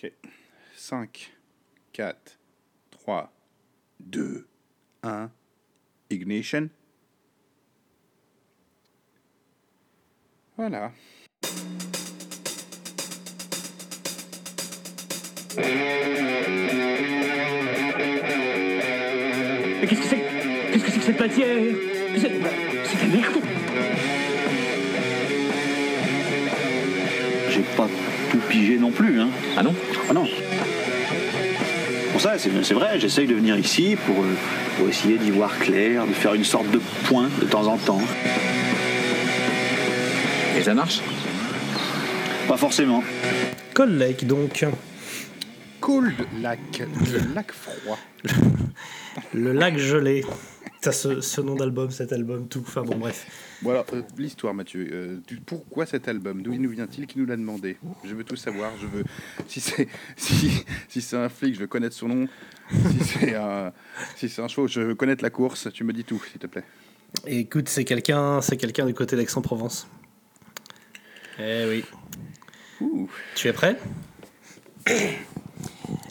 Ok. 5, 4, 3, 2, 1. Ignition. Voilà. Mais qu'est-ce que c'est? Qu'est-ce que c'est que cette matière? C'est de la merde J'ai pas non plus, hein. Ah non Ah non. Pour ça, c'est vrai, j'essaye de venir ici pour, euh, pour essayer d'y voir clair, de faire une sorte de point de temps en temps. Et ça marche? Pas forcément. Cold Lake, donc. Cold Lac. Le lac froid. Le lac gelé. Ce, ce nom d'album, cet album, tout. Enfin bon, bref. Alors, euh, l'histoire Mathieu, Euh, du- pourquoi cet album? D'où il nous vient-il Qui nous l'a demandé? Je veux tout savoir, je veux... Si c'est si, si c'est un flic, je veux connaître son nom. Si c'est un, si c'est un show, je veux connaître la course. Tu me dis tout, s'il te plaît. Écoute, c'est quelqu'un, c'est quelqu'un du côté d'Aix-en-Provence. Eh oui. Ouh. Tu es prêt?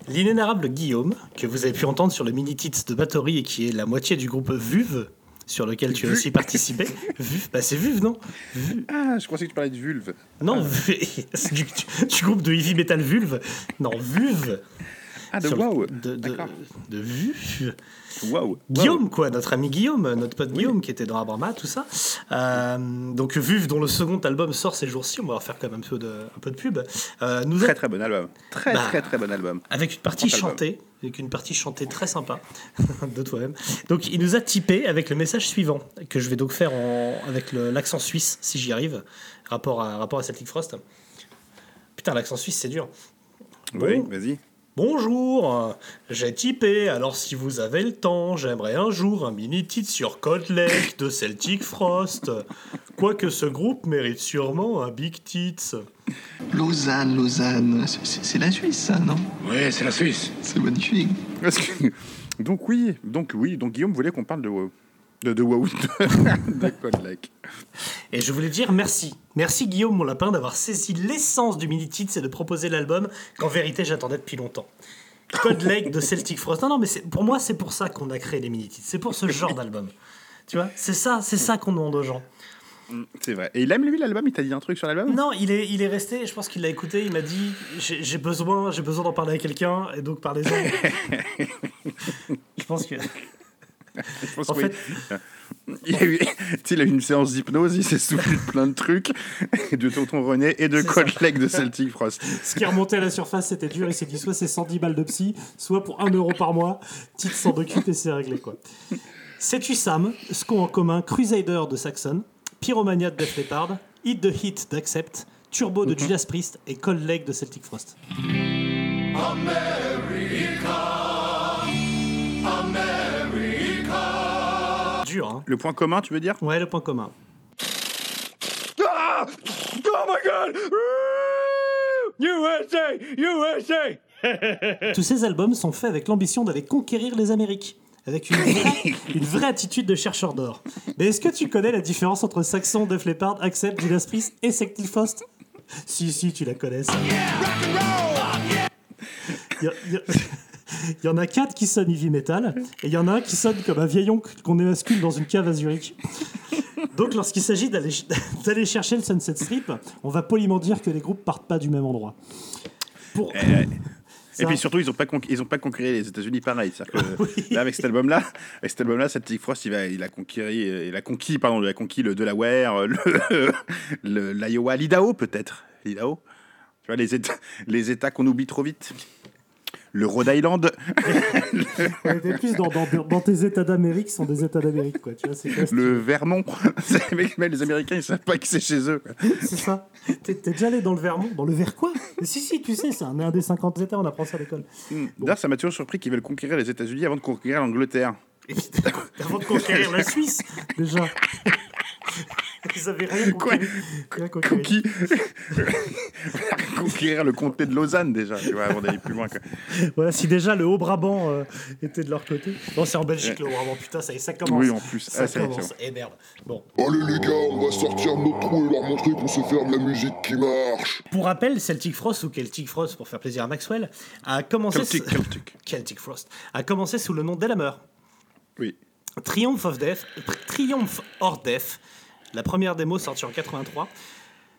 L'inénarrable Guillaume, que vous avez pu entendre sur le mini-tits de Bathory et qui est la moitié du groupe VUV, sur lequel tu as aussi participé. VUV, bah c'est VUV, non Ah, je pensais que tu parlais de vulve. Non, V- c'est du, du- groupe de heavy metal Vulve. Non, VUV. Ah, de Sur le- wow. De. Wow. Guillaume, quoi, notre ami Guillaume, notre pote Guillaume qui était dans Abrama, tout ça. Euh, donc, Vuv, dont le second album sort ces jours-ci, on va leur faire quand même un peu de, un peu de pub, euh, nous a- Très très bon album. Très Bah, très très bon album. avec une partie Grand album. chantée, avec une partie chantée très sympa de toi-même. Donc, il nous a typé avec le message suivant, que je vais donc faire en, avec l'accent suisse, si j'y arrive, rapport à, rapport à Celtic Frost. Putain, l'accent suisse, c'est dur. Oui, Bon. vas-y. Bonjour, j'ai typé, alors si vous avez le temps, j'aimerais un jour un mini-titre sur Cold Lake de Celtic Frost. Quoique ce groupe mérite sûrement un Big Tits. Lausanne, Lausanne, c'est- la Suisse, ça, non? Ouais, c'est la Suisse. C'est magnifique. Donc oui, donc oui, donc Guillaume voulait qu'on parle de. De, de WoW, de. Et je voulais dire merci. Merci Guillaume, mon lapin, d'avoir saisi l'essence du mini-titre et de proposer l'album qu'en vérité j'attendais depuis longtemps. Cold Lake de Celtic Frost. Non, non, mais pour moi, c'est pour ça qu'on a créé les mini-titres. C'est pour ce genre d'album. Tu vois, c'est ça, c'est ça qu'on demande aux gens. C'est vrai. Et il aime lui l'album? Il t'a dit un truc sur l'album? Non, il est, il est resté, je pense qu'il l'a écouté, il m'a dit j'ai j'ai besoin, j'ai besoin d'en parler à quelqu'un, et donc parlez-en. je pense que. Je pense En que oui. Il a, eu, tu sais, il a eu une séance d'hypnose, il s'est souvenu de plein de trucs, de Tonton René et de Cold Lake de Celtic Frost. Ce qui est remonté à la surface, c'était dur. Il s'est dit soit c'est 110 balles de psy, soit pour 1 euro par mois, titre sans occupe et c'est réglé quoi. Sais-tu Sam, ce qu'ont en commun Crusader de Saxon, Pyromania de Def Leppard, Hit the Hit d'Accept, Turbo de Judas Priest et Cold Lake de Celtic Frost? Dur, hein Le point commun, tu veux dire? Ouais, le point commun. Ah Oh my god USA USA Tous ces albums sont faits avec l'ambition d'aller conquérir les Amériques. Avec une vraie, une vraie attitude de chercheur d'or. Mais est-ce que tu connais la différence entre Saxon, Def Leppard, Accept, Judas Priest et Celtic Frost Si, si, tu la connais. ça. Il y, a- il y a- il y en a quatre qui sonnent heavy metal, et il y en a un qui sonne comme un vieil oncle qu'on émascule dans une cave à Zurich. Donc, lorsqu'il s'agit d'aller chercher le Sunset Strip, on va poliment dire que les groupes partent pas du même endroit. Pour... Et puis surtout, ils n'ont pas, ils ont pas conquéré les États-Unis pareil. Là, avec cet album-là, avec cet album-là, Celtic Frost, il, va, il a conquis, il a conquis, pardon, il a conquis le Delaware, l'Iowa, l'Idaho peut-être, l'Idaho. Tu vois les États, les États qu'on oublie trop vite. Le Rhode Island. On était plus dans, dans, dans tes États d'Amérique sont des États d'Amérique, quoi. Tu vois, c'est le Vermont. Mais- les Américains, ils savent pas que c'est chez eux. c'est ça. T'es t'es déjà allé dans le Vermont Dans le Ver quoi? Mais Si, si, tu sais, c'est un, un des 50 États, on apprend ça à l'école. Hmm. D'ailleurs, ça m'a toujours surpris qu'ils veulent conquérir les États-Unis avant de conquérir l'Angleterre. Avant de conquérir la Suisse, déjà. Ils avaient rien Quoi conquéri. Rien conquéri. Conquis. conquérir le comté de Lausanne déjà, tu vois, avant d'aller plus loin. quoi. Voilà, si déjà le Haut-Brabant euh, était de leur côté. Non, c'est en Belgique le Haut-Brabant, putain, ça y est, ça commence. Oui, en plus. Ça Ah, commence. Et merde. Bon. Allez les gars, on va sortir de notre trou et leur montrer qu'on sait faire de la musique qui marche. Pour rappel, Celtic Frost, ou Celtic Frost pour faire plaisir à Maxwell, a commencé. Celtic, Celtic. Celtic Frost. A commencé sous le nom d'Elhammer. Oui. Triumph of Death, Triumph or Death, la première démo sortie en 83.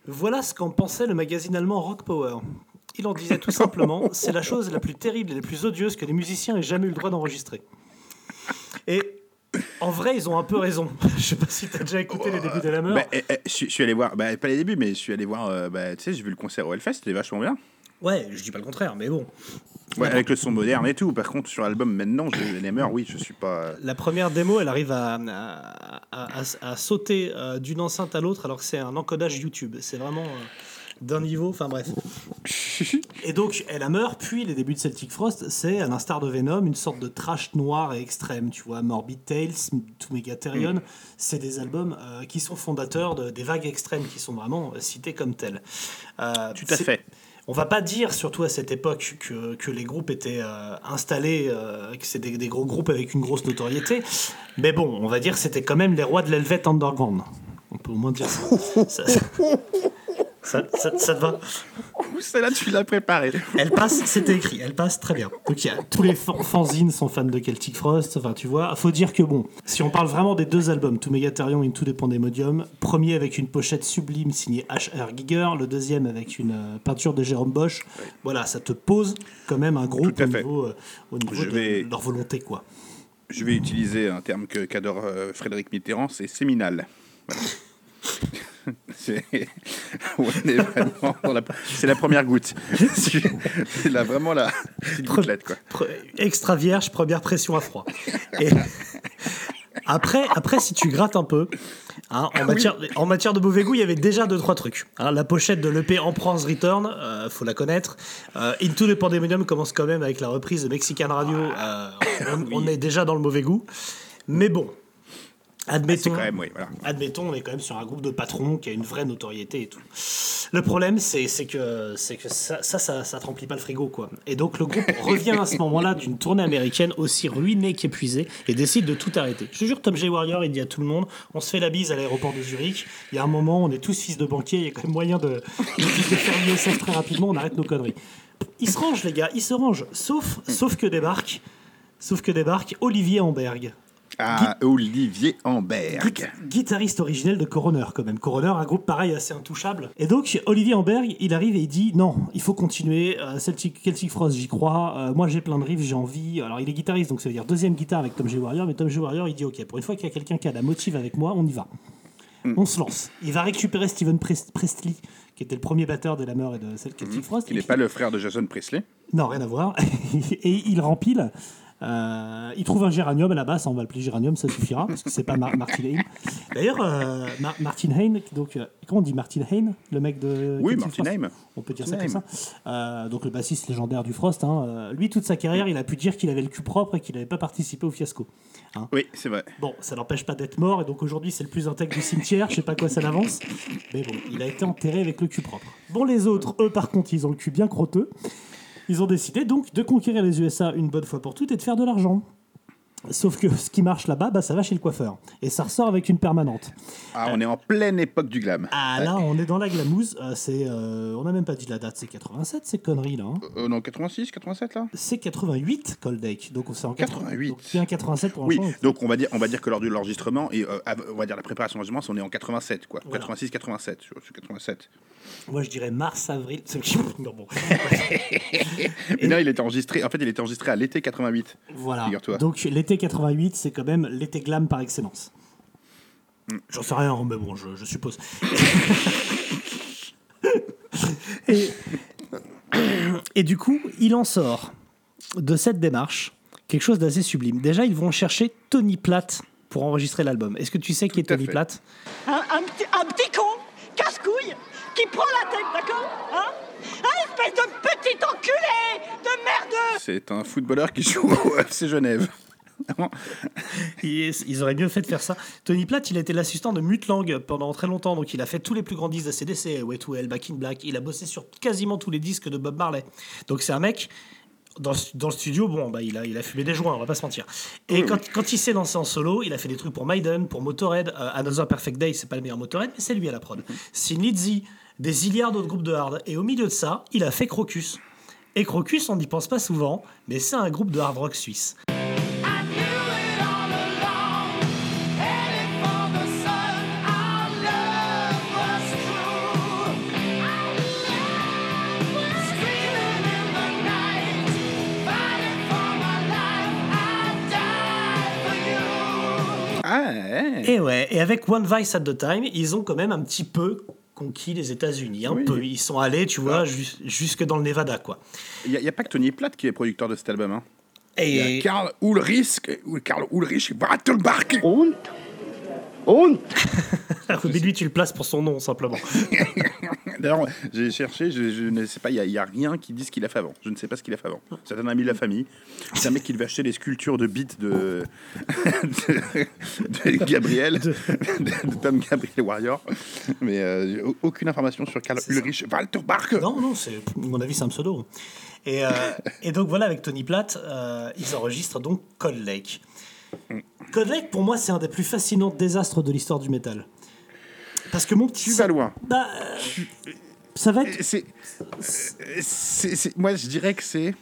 Voilà ce qu'en pensait le magazine allemand Rock Power. Il en disait tout simplement c'est la chose la plus terrible et la plus odieuse que les musiciens aient jamais eu le droit d'enregistrer. Et en vrai, ils ont un peu raison. Je sais pas si t'as déjà écouté les débuts d'Elhammer. Bah, eh, eh, je suis- je suis allé voir, bah, pas les débuts, mais je suis allé voir, euh, bah, tu sais, j'ai vu le concert au Hellfest, c'était vachement bien. Ouais, je dis pas le contraire, mais bon. Ouais, avec le son moderne et tout. Par contre, sur l'album maintenant, les meurs, oui, je suis pas. La première démo, elle arrive à, à, à- sauter euh, d'une enceinte à l'autre alors que c'est un encodage YouTube. C'est vraiment euh, d'un niveau, enfin bref. Et donc, Elhammer, puis les débuts de Celtic Frost, c'est, à l'instar de Venom, une sorte de trash noir et extrême. Tu vois, Morbid Tales, To Megatherion, Mm. c'est des albums euh, qui sont fondateurs de- des vagues extrêmes, qui sont vraiment euh, cités comme tels. Euh, Tout à fait. On va pas dire, surtout à cette époque, que, que les groupes étaient euh, installés, euh, que c'est des, des gros groupes avec une grosse notoriété. Mais bon, on va dire que c'était quand même les rois de l'Helvet Underground. On peut au moins dire ça. ça, ça, ça- ça te va Celle-là, tu l'as préparée. Elle passe, c'était écrit, elle passe très bien. Donc il y a- tous les fan- fanzines sont fans de Celtic Frost, enfin tu vois. Faut dire que bon, si on parle vraiment des deux albums, To Megatherion et To the Pandemonium, premier avec une pochette sublime signée H.R. Giger, le deuxième avec une euh, peinture de Jérôme Bosch, voilà, ça te pose quand même un groupe Tout à au fait. niveau, euh, au niveau Je de vais- leur volonté quoi. Je vais utiliser un terme que- qu'adore euh, Frédéric Mitterrand, c'est séminal. Voilà. c'est la- la première goutte. c'est là vraiment la gouttelette quoi. Pre- extra vierge, première pression à froid. Et après, après, si tu grattes un peu, hein, en, matière, en matière de mauvais goût, il y avait déjà deux trois trucs. Hein, la pochette de l'EP Emperor's Return, euh, faut la connaître. Euh, Into the Pandemonium commence quand même avec la reprise de Mexican Radio. euh, on, on est déjà dans le mauvais goût. Mais bon, C'est admettons. quand même oui, voilà. Admettons, on est quand même sur un groupe de patrons qui a une vraie notoriété et tout. Le problème, c'est que, ça, ça, ça, ça te remplit pas le frigo, quoi. Et donc, le groupe revient à ce moment-là d'une tournée américaine aussi ruinée qu'épuisée et décide de tout arrêter. Je te jure, Tom J. Warrior, il dit à tout le monde on se fait la bise à l'aéroport de Zurich. Il y a un moment, on est tous fils de banquier, il y a quand même moyen de, de, de faire l'ISF très rapidement, on arrête nos conneries. Ils se rangent, les gars, ils se rangent. Sauf, sauf que débarque. Sauf que débarque Olivier Amberg, À Olivier Amberg. Guit- guitariste originel de Coroner quand même. Coroner, un groupe pareil assez intouchable. Et donc Olivier Amberg, il arrive et il dit non, il faut continuer. euh, Celtic, Celtic Frost, j'y crois. Euh, moi j'ai plein de riffs, j'ai envie. Alors il est guitariste, donc ça veut dire deuxième guitare avec Tom G. Warrior. Mais Tom G. Warrior, il dit ok, pour une fois qu'il y a quelqu'un qui a la motive avec moi, on y va. On se lance. Il va récupérer Steven Pres- Presley, qui était le premier batteur de Lammer et de Celtic Frost. Il n'est pas le frère de Jason Presley. Non, rien à voir. et il rempile. Euh, il trouve un géranium à la basse, on va l'appeler géranium, ça suffira, parce que c'est pas Mar- Martin Hain. D'ailleurs, euh, Mar- Martin Hain, donc, euh, comment on dit Martin Hain, le mec de. Oui, Martin Hain. On peut dire Martin ça comme ça. Donc le bassiste légendaire du Frost. hein, lui, toute sa carrière, il a pu dire qu'il avait le cul propre et qu'il n'avait pas participé au fiasco. Oui, c'est vrai. Bon, ça n'empêche pas d'être mort, et donc aujourd'hui c'est le plus intègre du cimetière, je sais pas quoi ça l'avance, mais bon, il a été enterré avec le cul propre. Bon, les autres, eux par contre, ils ont le cul bien crotteux. Ils ont décidé donc de conquérir les USA une bonne fois pour toutes et de faire de l'argent. Sauf que ce qui marche là-bas, bah, ça va chez le coiffeur. Et ça ressort avec une permanente. Ah, on est en pleine époque du glam. Ah là, on est dans la glamouze. euh, c'est, euh, on n'a même pas dit la date, c'est 87 ces conneries là. hein. Euh, non, 86, 87 là? C'est 88 Coldake, donc c'est en 88. Donc bien 87 pour Oui, donc on va dire, on va dire que lors de l'enregistrement, et euh, on va dire la préparation de l'enregistrement, on est en 87, quoi. Voilà. 86, 87, je- je- 87. Moi je dirais mars, avril. non, bon. Et là, il était enregistré, en fait, il était enregistré à l'été 88. Voilà. Donc l'été 88, c'est quand même l'été glam par excellence. Mm. J'en sais rien, mais bon, je, je suppose. et, et du coup, il en sort de cette démarche quelque chose d'assez sublime. Déjà, ils vont chercher Tony Platt pour enregistrer l'album. Est-ce que tu sais qui est Tony fait. Platt? Un, un petit, un petit con, casse-couille, qui prend la tête, d'accord? Hein? Un espèce de petit enculé de merde C'est un footballeur qui joue au FC Genève. Ils, auraient mieux fait de faire ça. Tony Platt, il a été l'assistant de Mutt Lang pendant très longtemps, donc il a fait tous les plus grands disques de CDC, Way to Hell, Back in Black. Il a bossé sur quasiment tous les disques de Bob Marley. Donc c'est un mec. Dans, le studio, bon, bah, il, a, fumé des joints, on va pas se mentir. Et quand, il s'est lancé en solo, il a fait des trucs pour Maiden, pour Motorhead. euh, Another Perfect Day, c'est pas le meilleur Motorhead, mais c'est lui à la prod. Sin Lizzy, des zilliards d'autres groupes de hard. Et au milieu de ça, il a fait Crocus. Et Crocus, on n'y pense pas souvent, mais c'est un groupe de hard rock suisse. Et ouais, et avec One Vice at the Time, ils ont quand même un petit peu conquis les États-Unis. Un Oui. peu. Ils sont allés, tu vois, jus- jusque dans le Nevada, quoi. Il n'y a, pas que Tony Platt qui est producteur de cet album. Hein. Il y Et a Karl Ulrich, Karl Ulrich Wattelbach. Und Und mais lui, tu le places pour son nom, simplement. D'ailleurs, j'ai cherché, je, je ne sais pas, il n'y a, il y a rien qui dit ce qu'il a fait avant. Je ne sais pas ce qu'il a fait avant. C'est un ami de la famille. C'est un mec qui devait acheter des sculptures de bites de, de, de Gabriel, de, de Tom Gabriel Warrior. Mais euh, aucune information sur Karl Ulrich Walterbach. Non, non, c'est, à mon avis, c'est un pseudo. Et, euh, et donc voilà, avec Tony Platt, euh, ils enregistrent donc Cold Lake. Cold Lake, pour moi, c'est un des plus fascinants désastres de l'histoire du métal. Parce que mon petit. Tu vas loin. Bah, euh, ça va être. Moi, je dirais que c'est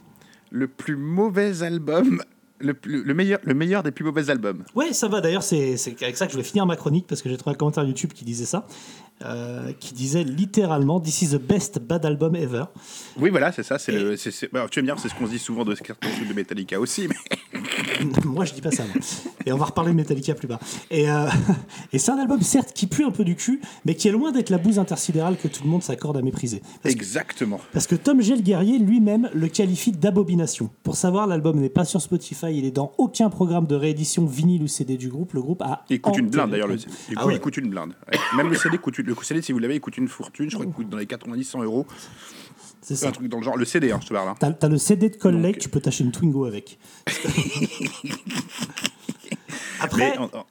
le plus mauvais album, le, plus- le, meilleur, le meilleur des plus mauvais albums. Ouais, ça va. D'ailleurs, c'est avec ça que je voulais finir ma chronique parce que j'ai trouvé un commentaire YouTube qui disait ça, euh, qui disait littéralement "This is the best bad album ever". Oui, voilà, c'est ça. C'est alors, tu vas me dire, c'est ce qu'on se dit souvent de ce carton de Metallica aussi. Mais... moi, je dis pas ça. moi. Et on va reparler de Metallica plus bas. Et, euh, et c'est un album certes qui pue un peu du cul, mais qui est loin d'être la bouse intersidérale que tout le monde s'accorde à mépriser. Parce que- Exactement. Parce que Tom G. le guerrier lui-même le qualifie d'abomination. Pour savoir, l'album n'est pas sur Spotify, il est dans aucun programme de réédition vinyle ou CD du groupe. Le groupe a. Il coûte une blinde d'ailleurs. Le, l'album. il, Ah coûte, ouais. il coûte une blinde. Même le CD coûte une- le CD si vous l'avez, il coûte une fortune. Je crois qu'il coûte dans les 90-100 euros. C'est Un truc dans le genre. Le CD, hein, je te parle. hein. T'as t'as le CD de Cold Donc, Lake, tu peux t'acheter une Twingo avec. Après, Mais en- en-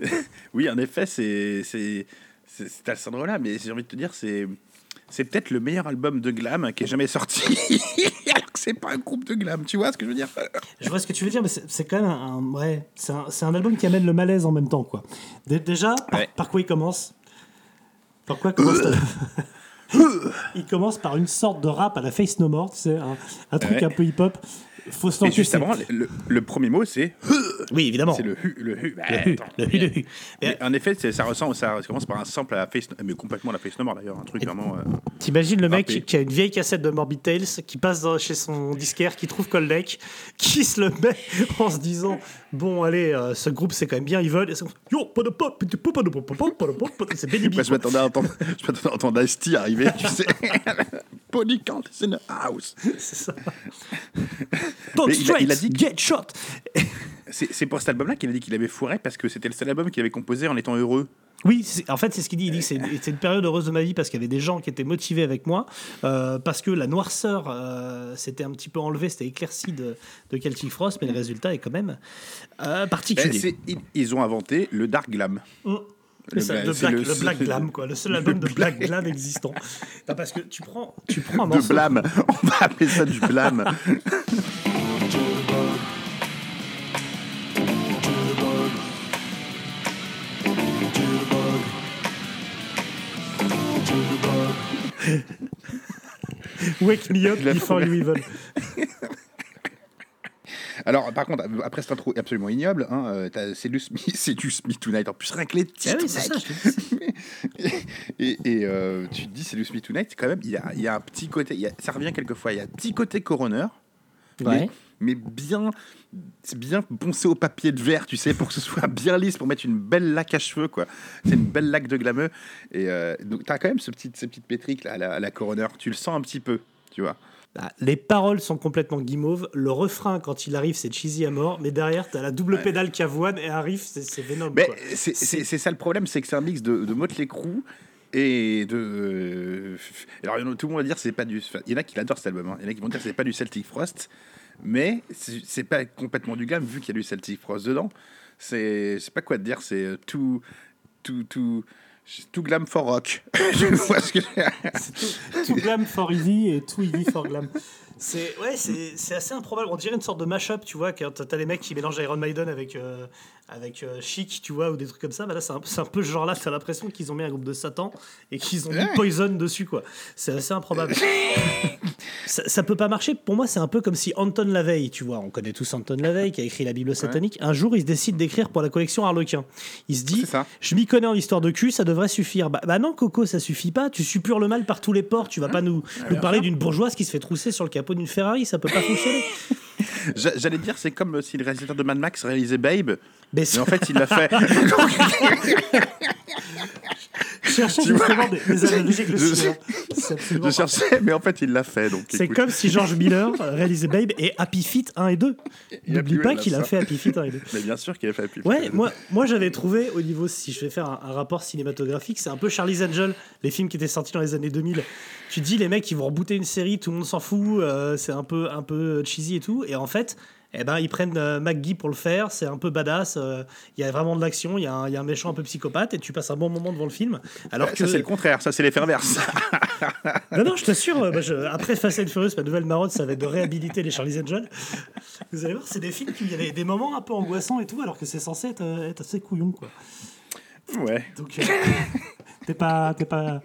oui, en effet, c'est c'est c'est là, mais j'ai envie de te dire, c'est c'est peut-être le meilleur album de glam qui est jamais sorti. Alors que c'est pas un groupe de glam, tu vois ce que je veux dire? Je vois ce que tu veux dire, mais c'est c'est quand même un, un- ouais, c'est un, c'est un album qui amène le malaise en même temps, quoi. Dé- déjà, par, Ouais. par quoi il commence? Par quoi commence Il commence par une sorte de rap à la Face No More, tu sais, un, un truc Ouais. un peu hip-hop. Faut se Et lancer, juste avant, le, le premier mot, c'est Oui, évidemment. c'est le hu, le hu. Bah, Le hu, le hu, le hu. Mais en effet, ça ressemble, ça commence par un sample à la face, mais complètement à la face no more d'ailleurs, un truc vraiment. euh, T'imagines le mec qui a une vieille cassette de Morbid Tales, qui passe dans- chez son disquaire, qui trouve Cold Lake, qui se le met en se disant Bon, allez, euh, ce groupe c'est quand même bien, ils veulent. Yo. C'est Benny B. Moi, je m'attendais à entendre, je m'attendais à entendre Asti arriver, tu sais. Body count is in the house. C'est ça. Don't Mais il a- il a straight, dit- get shot. C'est pour cet album-là qu'il a dit qu'il avait foiré parce que c'était le seul album qu'il avait composé en étant heureux. Oui, en fait, c'est ce qu'il dit. Il dit que c'est c'est une période heureuse de ma vie parce qu'il y avait des gens qui étaient motivés avec moi, euh, parce que la noirceur euh, s'était un petit peu enlevée, c'était éclairci de, de Celtic Frost, mais le résultat est quand même euh, particulier. ils, ils ont inventé le dark glam. Mm. Le ça, le, black, le le seul- black glam, quoi. Le seul album de black glam existant. Non, parce que tu prends, tu prends un De morceau. blâme. On va appeler ça du blâme. Wake me up before you evil. Alors, par contre, après cette intro absolument ignoble, hein, euh, t'as Seduce Me, Seduce Me Tonight. En plus, rien que les titres. Ah oui, c'est ça, et et, euh, tu te dis Seduce Me Tonight, quand même, il y a, il y a un petit côté, il y a- ça revient quelquefois, il y a un petit côté coroner. Ouais. Mais, mais bien, c'est bien poncé au papier de verre, tu sais, pour que ce soit bien lisse, pour mettre une belle laque à cheveux, quoi. C'est une belle laque de glameux. Et euh, donc, t'as quand même ce petit, ces petites pétriques là, à la, à la coroner. Tu le sens un petit peu, tu vois. Ah, Les paroles sont complètement guimauves. Le refrain, quand il arrive, c'est cheesy à mort. Mais derrière, t'as la double pédale qui avoine et arrive, c'est Venom. Mais c'est c'est- c'est ça le problème, c'est que c'est un mix de, de Motley Crue et de. Alors, il y en a- tout le monde va dire c'est pas du. enfin, Il y en a qui adorent cet album. hein. Il y en a qui vont dire c'est pas du Celtic Frost, mais c'est pas complètement du glam vu qu'il y a du Celtic Frost dedans. C'est pas quoi te dire. C'est euh, tout, tout, tout, tout glam for rock. Je vois ce que. Tout glam for easy et tout easy for glam. C'est ouais, c'est c'est assez improbable. On dirait une sorte de mash-up, tu vois, quand t'as les mecs qui mélangent Iron Maiden avec euh, avec euh, Chic, tu vois, ou des trucs comme ça. Bah là, c'est un, peu ce genre-là. T'as l'impression qu'ils ont mis un groupe de Satan et qu'ils ont mis Poison dessus, quoi. C'est assez improbable. ça, ça peut pas marcher. Pour moi, c'est un peu comme si Anton Lavey, tu vois, on connaît tous Anton Lavey qui a écrit la Bible satanique. Un jour, il se décide d'écrire pour la collection Harlequin. Il se dit, je m'y connais en histoire de cul, ça devrait suffire. Bah, bah non, Coco, ça suffit pas. Tu suppures le mal par tous les ports. Tu vas pas nous, nous parler d'une bourgeoise qui se fait trousser sur le capot d'une Ferrari. Ça peut pas fonctionner. J'a- J'allais dire, c'est comme si le réalisateur de Mad Max réalisait Babe, Mais mais en fait, il l'a fait. Je cherchais justement des, des analogies avec le je- cinéma. Cherchais, mais en fait, il l'a fait. C'est comme si George Miller réalisait Babe et Happy Feet 1 et 2. Il a N'oublie pas qu'il a fait Happy Feet 1 et 2. Mais bien sûr qu'il a fait plus. Ouais, moi, moi j'avais trouvé au niveau, si je vais faire un, un rapport cinématographique, c'est un peu Charlie's Angel, les films qui étaient sortis dans les années 2000. Tu te dis, les mecs, ils vont rebooter une série, tout le monde s'en fout, euh, c'est un peu, un peu cheesy et tout. Et en fait, eh ben, ils prennent euh, McGee pour le faire, c'est un peu badass, euh, il y a vraiment de l'action, il y, a un- il y a un méchant un peu psychopathe, et tu passes un bon moment devant le film. Alors que. Ça, c'est le contraire. Ça, c'est l'effet inverse. Non, non, je t'assure, bah, je- après Fast and Furious, ma nouvelle marotte, ça va être de réhabiliter les Charlie's Angel. Vous allez voir, c'est des films qui il y a des, moments un peu angoissants et tout, alors que c'est censé être, euh, être assez couillon, quoi. ouais. Donc, euh, t'es pas, t'es pas,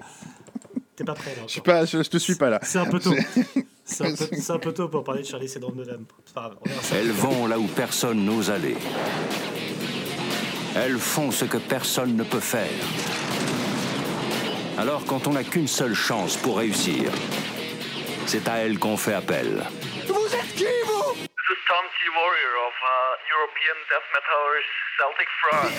T'es pas prêt là Je, suis encore. pas, je, je te suis pas là. C'est un peu tôt. C'est un, peu- c'est un peu tôt pour parler de Charlie Syndrome de Dame. Elles vont là où personne n'ose aller. Elles font ce que personne ne peut faire. Alors quand on n'a qu'une seule chance pour réussir, c'est à elles qu'on fait appel. Vous êtes qui, vous? Warrior of uh, European death metal Celtic Frost.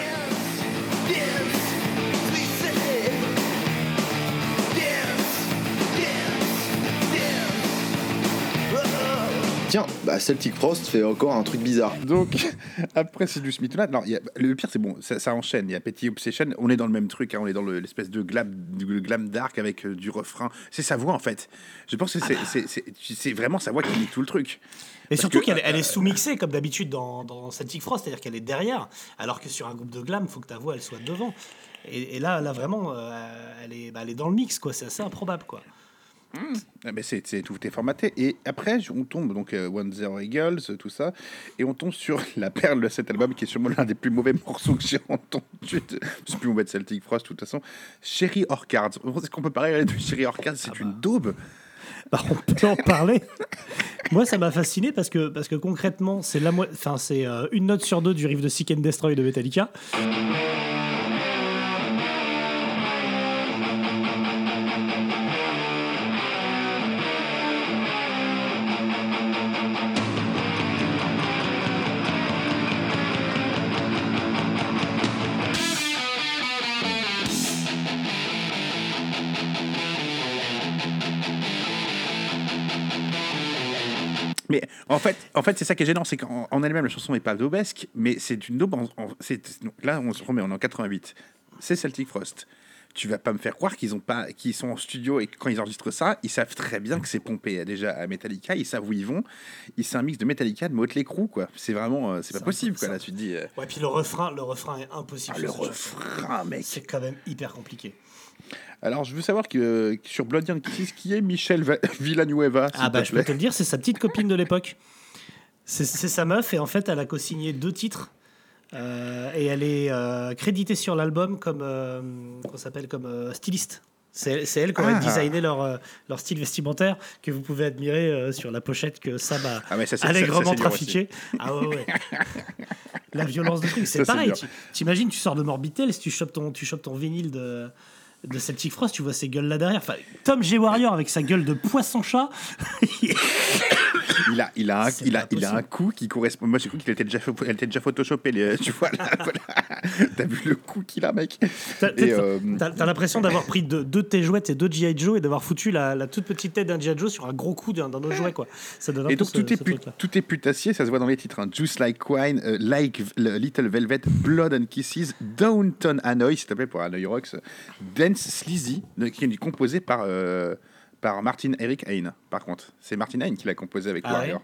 Tiens, bah Celtic Frost fait encore un truc bizarre. Donc, après, c'est du Smith Matt. Alors, y a- le pire, c'est bon, ça, ça enchaîne. Il y a Petty Obsession. On est dans le même truc. hein, on est dans le- l'espèce de glam, du glam dark avec euh, du refrain. C'est sa voix, en fait. Je pense que c'est vraiment sa voix qui nique tout le truc. Et Parce surtout que- qu'elle elle est sous-mixée, comme d'habitude dans, dans Celtic Frost, c'est-à-dire qu'elle est derrière, alors que sur un groupe de glam, il faut que ta voix elle soit devant. Et, et là, là vraiment, euh, elle, est, bah, elle est dans le mix, quoi. C'est assez improbable, quoi. Ah ben, c'est c'est- tout est formaté. Et après, on tombe donc euh, One Zero Eagles, tout ça, et on tombe sur la perle de cet album qui est sûrement l'un des plus mauvais morceaux que j'ai entendu. C'est plus mauvais de Celtic Frost, de toute façon. Sherry Orchards. Est-ce qu'on peut parler de Sherry Orchards? C'est une daube. Bah, on peut en parler. Moi, ça m'a fasciné parce que, parce que concrètement, c'est la mo- enfin, c'est euh, une note sur deux du riff de Seek and Destroy de Metallica. En fait, en fait c'est ça qui est gênant, c'est qu'en en elle-même, la chanson n'est pas daubesque, mais c'est une daube. En, en- là, on se remet, on est en 88. C'est Celtic Frost. Tu vas pas me faire croire qu'ils ont pas, qu'ils sont en studio et que quand ils enregistrent ça, ils savent très bien que c'est pompé déjà à Metallica. Ils savent où ils vont. Ils c'est un mix de Metallica, de Motley Crue, quoi. C'est vraiment, euh, c'est pas possible, quoi. Là, tu te dis. euh, Ouais, puis le refrain, le refrain est impossible. Ah, le refrain, mec. C'est quand même hyper compliqué. Alors, je veux savoir que, sur Blood Young Kisses, qui est Michel Va- Villanueva Ah bah je peux te le dire, c'est sa petite copine de l'époque. C'est c'est sa meuf et en fait elle a co-signé deux titres euh, et elle est euh, créditée sur l'album comme euh, qu'on s'appelle comme styliste. C'est c'est elle qui aurait Ah. designé leur, leur style vestimentaire que vous pouvez admirer sur la pochette que Sam a Ah, mais ça, c'est- ça, allègrement ça, c'est dur trafiqué. Ah ouais, ouais. La violence de truc, Ça, c'est c'est pareil. dur. Tu- T'imagines, tu sors de Morbitel, si tu chopes ton, tu chopes ton vinyle de, de Celtic Frost, tu vois ces gueules là derrière. Enfin, Tom G. Warrior avec sa gueule de poisson-chat. Il a, il a, un, il a, il a un coup qui correspond. Moi, j'ai cru qu'il était déjà, elle était déjà photoshopé. les- Tu vois, là, voilà. T'as vu le coup qu'il a, mec T'as euh, l'impression d'avoir pris deux, de tes jouets et deux G.I. Joe et d'avoir foutu la, la toute petite tête d'un G.I. Joe sur un gros coup d'un autre jouet, quoi. Ça donne un Et peu donc ce- tout, est ce pu- truc-là. tout est putassier, ça se voit dans les titres. hein. Juice Like Wine, euh, Like Little Velvet, Blood and Kisses, Downton Hanoi, s'il te plaît, pour Hanoi Rocks, Dance Sleazy, de- qui est composé par, euh, par Martin Eric Hain, par contre. C'est Martin Hain qui l'a composé avec Ah Warrior.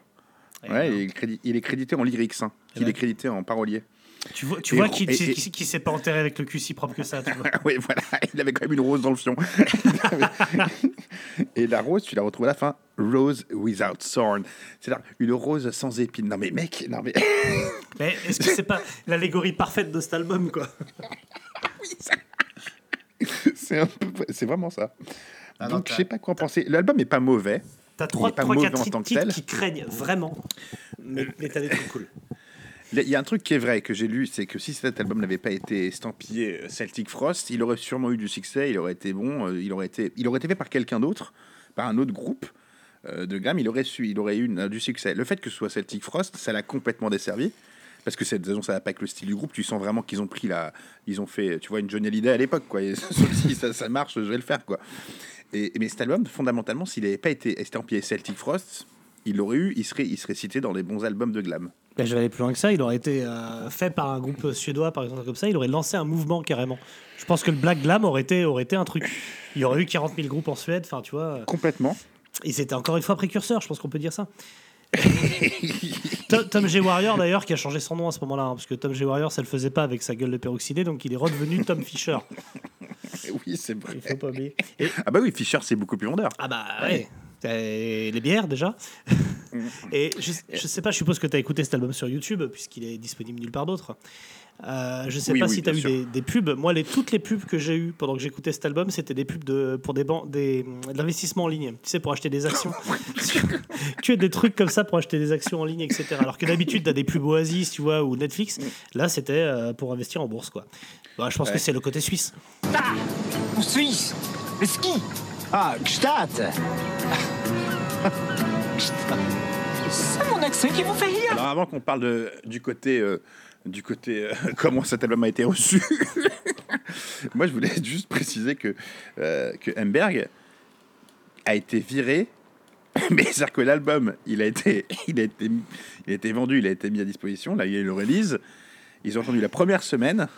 ouais Ouais, et il, est crédit- il est crédité en lyrics, hein. il Ouais. est crédité en parolier. Tu vois, tu Et vois ro- qui, et- qui, et- qui- qui s'est pas enterré avec le cul si propre que ça, tu vois. oui, voilà, il avait quand même une rose dans le fion. et la rose, tu la retrouves à la fin, Rose Without Thorn. C'est-à-dire une rose sans épines. Non mais mec, non mais... Mais est-ce que c'est pas l'allégorie parfaite de cet album, quoi? c'est un peu- c'est vraiment ça. Ah Donc je sais pas quoi en penser. L'album est pas mauvais. T'as Il trois, pas trois, mauvais quatre en tant que tel. qui craignent vraiment, mais, mais t'as des trucs cool. Il y a un truc qui est vrai que j'ai lu, c'est que si cet album n'avait pas été estampillé euh, Celtic Frost, il aurait sûrement eu du succès, il aurait été bon, euh, il aurait été, il aurait été fait par quelqu'un d'autre, par un autre groupe euh, de gamme, il aurait su, il aurait eu du succès. Le fait que ce soit Celtic Frost, ça l'a complètement desservi. Parce que cette saison, ça va pas avec le style du groupe. Tu sens vraiment qu'ils ont pris la, ils ont fait, tu vois, une Johnny Hallyday à l'époque, quoi. Et si ça, ça marche, je vais le faire, quoi. Et, mais cet album, fondamentalement, s'il n'avait pas été estampillé Celtic Frost, il l'aurait eu, il serait, il serait cité dans les bons albums de glam. Ben, je vais aller plus loin que ça. Il aurait été euh, fait par un groupe suédois, par exemple, comme ça. Il aurait lancé un mouvement carrément. Je pense que le Black Glam aurait été, aurait été un truc. Il y aurait eu 40 000 groupes en Suède. Enfin, tu vois. Complètement. Ils étaient encore une fois précurseurs. Je pense qu'on peut dire ça. Tom, Tom G. Warrior, d'ailleurs, qui a changé son nom à ce moment-là. hein, parce que Tom G. Warrior, ça le faisait pas avec sa gueule de peroxydé. Donc, il est redevenu Tom Fisher. Oui, c'est vrai. Il faut pas oublier. Et- Ah bah oui, Fischer, c'est beaucoup plus vendeur. Ah bah ouais. Les bières déjà. Et je, je sais pas, je suppose que tu as écouté cet album sur YouTube puisqu'il est disponible nulle part d'autre. Euh, je sais Oui, pas oui, si tu as eu des, des pubs. Moi, les, toutes les pubs que j'ai eues pendant que j'écoutais cet album, c'était des pubs de, pour des, ban- des, de l'investissement en ligne. Tu sais, pour acheter des actions. tu as des trucs comme ça pour acheter des actions en ligne, etc. Alors que d'habitude, tu as des pubs Oasis, tu vois, ou Netflix. Là, c'était euh, pour investir en bourse, quoi. Bah, je pense Ouais. que c'est le côté suisse. Suisse Le ski Ah, Gstaad C'est mon accent qui vous fait rire. Alors avant qu'on parle de, du côté, euh, du côté euh, comment cet album a été reçu, moi je voulais juste préciser que, euh, que Emberg a été viré, mais c'est-à-dire que l'album, il a, été, il, a été, il a été vendu, il a été mis à disposition, là il y a eu le release, ils ont attendu la première semaine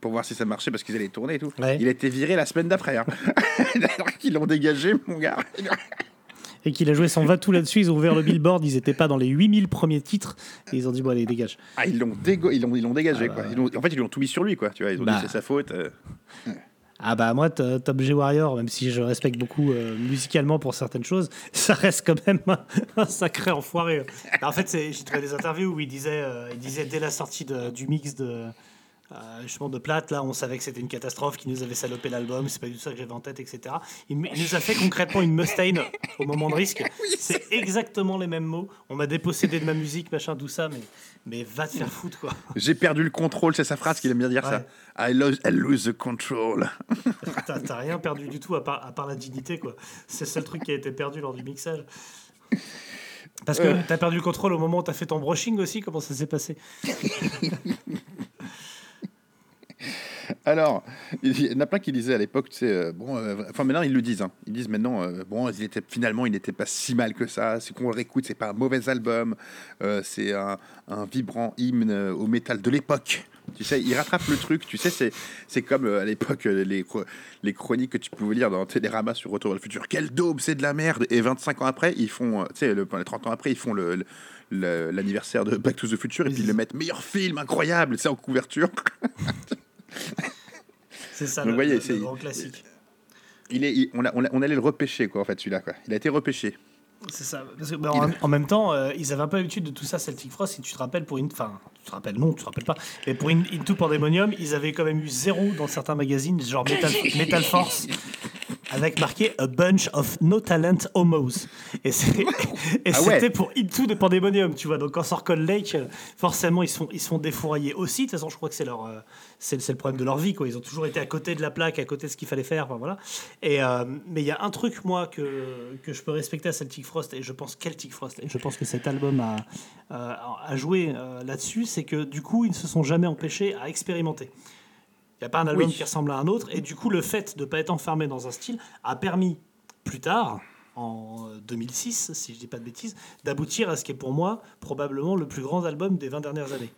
pour voir si ça marchait parce qu'ils allaient tourner et tout. Il a été viré la semaine d'après. Hein. Alors qu'ils l'ont dégagé, mon gars. Et qu'il a joué son va tout là-dessus. Ils ont ouvert le billboard, ils étaient pas dans les 8000 premiers titres. Et ils ont dit, bon, allez, dégage. Ah, ils l'ont dégo- ils l'ont, ils l'ont dégagé, quoi. Ils l'ont- en fait, ils lui ont tout mis sur lui, quoi. Tu vois, ils ont Bah. dit c'est sa faute. euh. Ah bah moi, Top G Warrior, même si je respecte beaucoup euh, musicalement pour certaines choses, ça reste quand même un, un sacré enfoiré. En fait, c'est- j'ai trouvé des interviews où il disait, euh, il disait dès la sortie de- du mix de euh, justement de plate, là, on savait que c'était une catastrophe, qu'il nous avait salopé l'album, c'est pas du tout ça que j'avais en tête, etc. Il, nous a fait concrètement une Mustaine au moment de risque. C'est exactement les mêmes mots. On m'a dépossédé de ma musique, machin, tout ça, mais, mais va te faire foutre, quoi. J'ai perdu le contrôle, c'est sa phrase qu'il aime bien dire ça. I lose, I lose the control. T'as t'as rien perdu du tout à part, à part la dignité, quoi. C'est le seul truc qui a été perdu lors du mixage. Parce que Euh. t'as perdu le contrôle au moment où t'as fait ton brushing aussi, comment ça s'est passé? Alors, il y en a plein qui disaient à l'époque, tu sais, euh, bon, euh, enfin maintenant ils le disent, hein. ils disent maintenant, euh, bon, il était, finalement il n'était pas si mal que ça, c'est qu'on le réécoute, c'est pas un mauvais album, c'est un, un vibrant hymne au métal de l'époque. Tu sais, il rattrape le truc, tu sais, c'est, c'est comme à l'époque les, les chroniques que tu pouvais lire dans Télérama sur Retour vers le futur. Quel daube, c'est de la merde. Et 25 ans après, ils font, tu sais, le, les 30 ans après, ils font le, le- le- l'anniversaire de Back to the Future et puis ils le mettent meilleur film, incroyable, c'est en couverture. C'est ça, Donc, le, voyez, le- grand classique. Il est, il- on, a- on, a- on allait le repêcher, quoi, en fait, celui-là. Quoi. Il a été repêché. C'est ça. Parce que, bah, en, en même temps, euh, ils avaient un peu l'habitude de tout ça, Celtic Frost. Si tu te rappelles, pour une. Tu te rappelles, non, tu te rappelles pas. Mais pour In- Into Pandemonium, ils avaient quand même eu zéro dans certains magazines, genre Metal, Metal Force. avec marqué A Bunch of No Talent Homos. Et c'est- et Ah ouais. c'était pour Into de Pandemonium, tu vois. Donc quand sort Cold Lake, euh, forcément, ils sont, ils sont défouraillés aussi. De toute façon, je crois que c'est leur. euh, c'est le problème de leur vie, quoi. Ils ont toujours été à côté de la plaque, à côté de ce qu'il fallait faire, enfin, voilà. Et, euh, mais il y a un truc, moi, que, que je peux respecter à Celtic Frost, et je pense Celtic Frost, et je pense que cet album a, euh, a joué euh, là-dessus, c'est que du coup, ils ne se sont jamais empêchés à expérimenter. Il n'y a pas un album Oui. qui ressemble à un autre, et du coup, le fait de ne pas être enfermé dans un style a permis, plus tard, en 2006, si je dis pas de bêtises, d'aboutir à ce qui est pour moi probablement le plus grand album des 20 dernières années.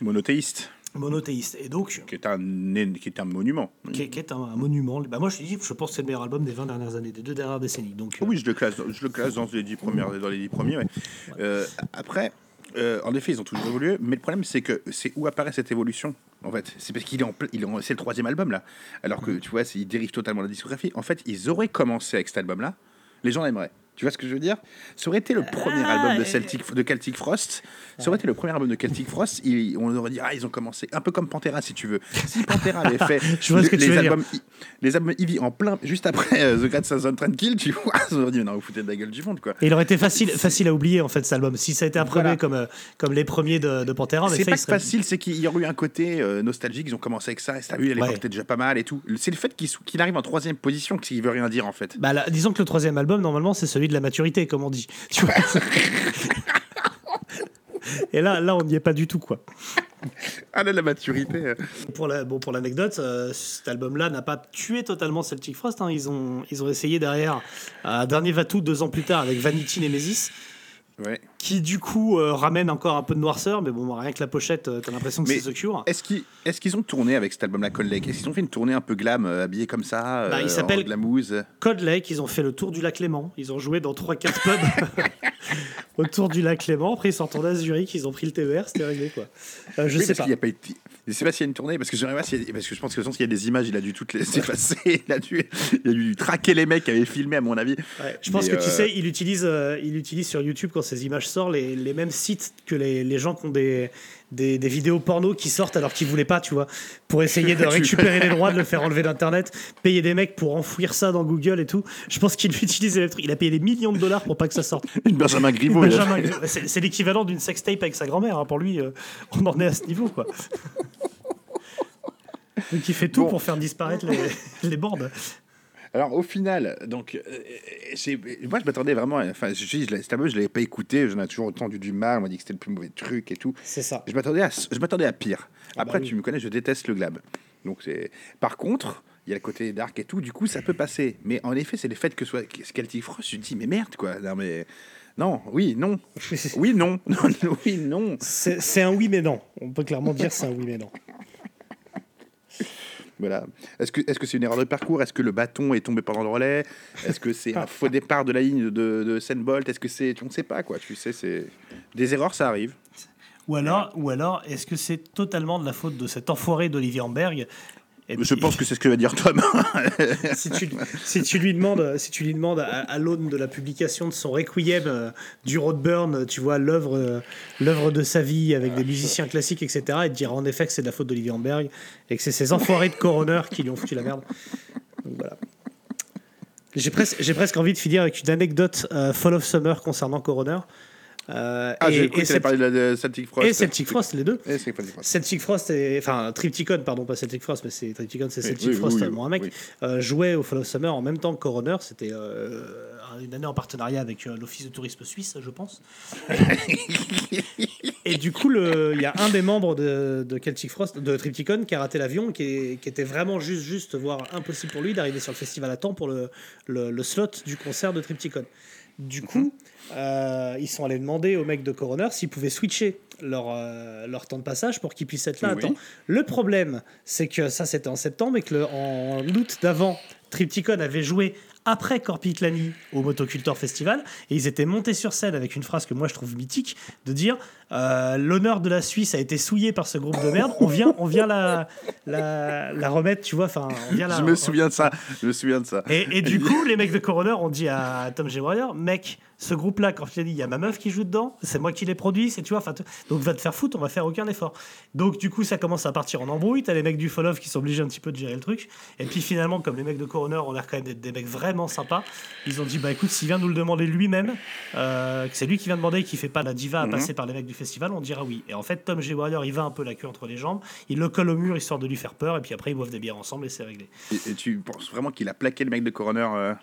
Monothéiste, Monothéiste. Et donc, qui est un, qui est un monument. qui est, qui est un, un monument. Bah moi, je dis, je pense que c'est le meilleur album des 20 dernières années, des deux dernières décennies. Donc, euh, Oui, je le classe, je le classe dans les dix premières, dans les dix premiers. ouais. Euh, après, euh, en effet, ils ont toujours évolué, mais le problème, c'est que c'est où apparaît cette évolution. En fait, c'est parce qu'il est en, il est en- c'est le troisième album là, alors que tu vois, il dérive totalement la discographie. En fait, ils auraient commencé avec cet album-là, les gens l'aimeraient. Tu vois ce que je veux dire? Ça aurait été le premier album de, Celtic, de Celtic Frost. Ça aurait été le premier album de Celtic Frost. il- on aurait dit ah ils ont commencé un peu comme Pantera si tu veux. Si Pantera avait fait Je les, albums, I- les albums Ivy en plein juste après euh, The Great Southern Tranquil, tu vois, on aurait dit non vous foutez de la gueule du monde quoi. Et il aurait été facile, facile à oublier en fait cet album. Si ça a été approuvé Voilà. comme, euh, comme les premiers de, de Pantera, C'est pas serait- facile, c'est qu'il y aurait eu un côté euh, nostalgique. Ils ont commencé avec ça, et t'as vu, à l'époque, Ouais. c'était déjà pas mal et tout. C'est le fait qu'il qu'il arrive en troisième position qu'il veut rien dire en fait. Bah, là, disons que le troisième album, normalement, c'est celui de la maturité, comme on dit. Tu vois Et là, là, on n'y est pas du tout, quoi. Ah là, la maturité. euh. Pour la, bon, pour l'anecdote, euh, cet album-là n'a pas tué totalement Celtic Frost. hein. Ils, ont, ils ont essayé derrière un dernier Vatou deux ans plus tard avec Vanity Nemesis. Ouais. Qui du coup euh, ramène encore un peu de noirceur, mais bon, rien que la pochette, euh, t'as l'impression que c'est The Cure. Est-ce qu'ils est ont tourné avec cet album-là, Cold Lake? Est-ce qu'ils ont fait une tournée un peu glam, euh, habillé comme ça Bah, il euh, s'appelle- en glamouze? Code Lake, ils ont fait le tour du lac Léman. Ils ont joué dans 3-4 pubs autour du lac Léman. Après, ils sont retournés à Zurich, ils ont pris le TER, c'était réglé quoi. Euh, je Oui, sais pas. y a pas été- Je sais pas s'il y a une tournée, parce que voir s'il y a- parce que je pense que façon, s'il y a des images, il a dû toutes les effacer. Il a dû, il a dû traquer les mecs qui avaient filmé, à mon avis. Ouais, je pense Mais, que tu sais, il utilise, il utilise sur YouTube quand ces images sortent les, les mêmes sites que les, les gens qui ont des, des, des vidéos porno qui sortent alors qu'ils voulaient pas, tu vois, pour essayer de récupérer les droits, de le faire enlever d'internet, payer des mecs pour enfouir ça dans Google et tout. Je pense qu'il utilise les trucs. Il a payé des millions de dollars pour pas que ça sorte. Une Benjamin Griveaux. C'est l'équivalent d'une sextape avec sa grand-mère. hein. Pour lui, euh, on en est à ce niveau, quoi. Donc il fait tout Bon. pour faire disparaître les, les boards. Alors au final, donc, euh, c'est- moi je m'attendais vraiment, à- enfin je je l'ai- cet album je l'avais pas écouté, j'en ai toujours entendu du mal, on m'a dit que c'était le plus mauvais truc et tout. C'est ça. Je m'attendais à, je m'attendais à pire. Après bah oui. tu me connais, je déteste le glab. Donc c'est, par contre, il y a le côté dark et tout, du coup ça peut passer. Mais en effet c'est le fait que soit Celtic Frost, je me dis mais merde quoi, non mais non, oui, non, oui, non, non, oui, non. C'est c'est un oui mais non. On peut clairement dire c'est un oui mais non. Voilà. Est-ce que est-ce que c'est une erreur de parcours? Est-ce que le bâton est tombé pendant le relais? Est-ce que c'est un faux départ de la ligne de, de Senbolt Est-ce que c'est on ne sait pas quoi Tu sais, c'est des erreurs, ça arrive. Ou alors, ou alors est-ce que c'est totalement de la faute de cet enfoiré d'Olivier Amberg Et Je pense que c'est ce que va dire Tom. si, tu, si tu lui demandes, si tu lui demandes à, à l'aune de la publication de son Requiem euh, du Roadburn, tu vois l'œuvre, euh, l'œuvre de sa vie avec des musiciens classiques, etc., il te dira en effet que c'est de la faute d'Olivier Amberg et que c'est ces enfoirés de coroner qui lui ont foutu la merde. Donc, voilà. J'ai presque, j'ai presque envie de finir avec une anecdote euh, Fall of Summer concernant Coroner. Euh, Ah, j'ai et- et Celtic- parler de, Celtic Frost. et Celtic Frost, les deux. Et Celtic Frost. Celtic Frost, et, enfin Tripticon, pardon, pas Celtic Frost, mais c'est Tripticon, c'est Celtic oui, Frost, oui, mon mec, euh, jouait au Fall of Summer en même temps que Coroner. C'était euh, une année en partenariat avec euh, l'Office de tourisme suisse, je pense. et du coup, il y a un des membres de, de Celtic Frost, de Tripticon, qui a raté l'avion, qui, qui était vraiment juste, juste, voire impossible pour lui d'arriver sur le festival à temps pour le, le- le slot du concert de Tripticon. Du coup, euh, ils sont allés demander aux mecs de Coroner s'ils pouvaient switcher leur, euh, leur temps de passage pour qu'ils puissent être là à temps. Le problème, c'est que ça c'était en septembre et que le- en août d'avant, Tripticon avait joué après Corpiclani au Motocultor Festival et ils étaient montés sur scène avec une phrase que moi je trouve mythique de dire euh, l'honneur de la Suisse a été souillé par ce groupe de merde. On vient, on vient la, la, la remettre, tu vois. Enfin, on vient la- Je me souviens de ça. Je me souviens de ça. et, et du coup, les mecs de Coroner ont dit à Tom G. Warrior, mec, ce je t'ai dit, il y a ma meuf qui joue dedans, c'est moi qui les produit, c'est tu vois, enfin, donc va te faire foutre, on va faire aucun effort. Donc du coup, ça commence à partir en embrouille. T'as les mecs du Fall Off qui sont obligés un petit peu de gérer le truc. Et puis finalement, comme les mecs de Coroner ont l'air quand même d'être des mecs vraiment sympas, ils ont dit, bah écoute, s'il vient nous le demander lui-même, euh, que c'est lui qui vient demander, qui fait pas la diva à Mhm. passer par les mecs du festival, on dira oui. Et en fait, Tom G. Warrior, il va un peu la queue entre les jambes, il le colle au mur histoire de lui faire peur, et puis après ils boivent des bières ensemble et c'est réglé. Et, et tu penses vraiment qu'il a plaqué le mec de Coroner euh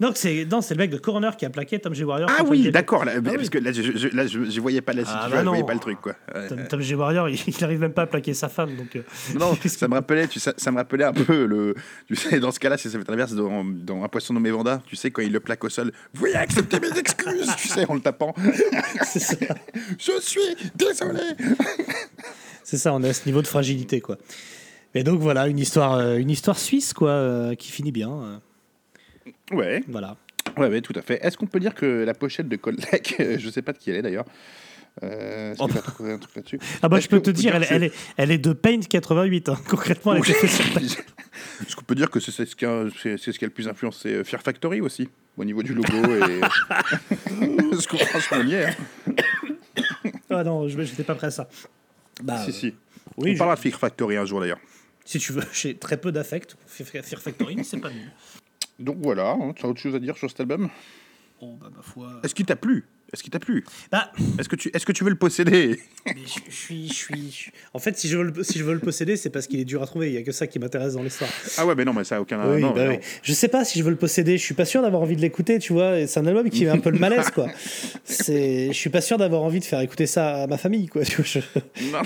Donc c'est non, c'est le mec de Coroner qui a plaqué Tom G. Warrior. Ah oui, d'accord. là, Ah parce oui. que là, je, je, là, je, je voyais pas la Ah, situation, bah je voyais pas le truc, quoi. Tom, G. Warrior, il, il arrive même pas à plaquer sa femme, donc. euh, Non, ça me rappelait, tu sais, ça me rappelait un peu le, tu sais, dans ce cas-là, si ça fait l'inverse dans, dans un poisson nommé Vanda, tu sais, quand il le plaque au sol, veuillez accepter mes excuses, tu sais, en le tapant. Je suis désolé. C'est ça, on est à ce niveau de fragilité, quoi. Et donc voilà, une histoire, euh, une histoire suisse, quoi, euh, qui finit bien. Euh. Ouais. Voilà. Ouais, ouais, tout à fait. Est-ce qu'on peut dire que la pochette de Coldec, euh, je sais pas de qui elle est d'ailleurs. Euh, as trouvé un truc là-dessus? Ah bah je peux qu'on te peut dire, elle, elle est, elle est de Paint 88. hein. Concrètement, elle Oui. faite sur. Est-ce qu'on peut dire que c'est ce, qui a, c'est- c'est ce qui a le plus influencé euh, Fear Factory aussi, au niveau du logo et. Parce que franchement, on y est. hein. Ah non, je j'étais pas prêt à ça. Bah, si, si. oui, on je- parlera de Fear Factory un jour d'ailleurs. Si tu veux, j'ai très peu d'affect pour Fear Factory, mais c'est pas nul. Donc voilà, hein, tu as autre chose à dire sur cet album? Oh bah ma foi. Est-ce qu'il t'a plu? Est-ce qu'il t'a plu? Bah, Est-ce que, tu, est que tu veux le posséder? mais je, je suis, je suis. je- En fait, si je veux le, si je veux le posséder, c'est parce qu'il est dur à trouver. Il y a que ça qui m'intéresse dans l'histoire. Ah ouais, mais non, mais ça a aucun. Oui, non, bah non. oui. Je sais pas si je veux le posséder. Je suis pas sûr d'avoir envie de l'écouter, tu vois. C'est un album qui met un peu le malaise, quoi. C'est, je suis pas sûr d'avoir envie de faire écouter ça à ma famille, quoi. Tu vois, je- Non.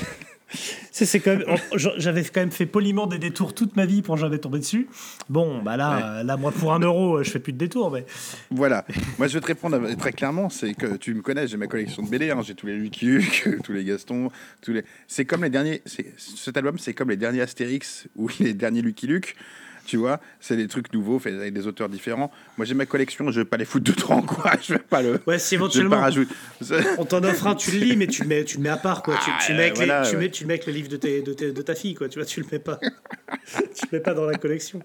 C'est, quand même. J'avais quand même fait poliment des détours toute ma vie pour jamais tomber dessus. Bon, bah là, là, moi, pour un euro, je fais plus de détours, mais. Voilà. Moi, je vais te répondre très clairement. C'est que tu me connais, j'ai ma collection de BD. hein, j'ai tous les Lucky Luke, tous les Gaston, tous les. C'est comme les derniers. Cet album, c'est comme les derniers Astérix ou les derniers Lucky Luke. Tu vois, c'est des trucs nouveaux faits avec des auteurs différents. Moi, j'ai ma collection, je vais pas les foutre de trop, quoi. Je vais pas le. Ouais, si éventuellement. pas rajouter. On t'en offre un, tu le lis, mais tu le mets, tu le mets à part, quoi. Tu, tu Ah, mets les- voilà, tu, ouais. mets, tu le mets avec le livre de, tes- de, tes- de ta fille, quoi. Tu vois, tu le mets pas. tu le mets pas dans la collection.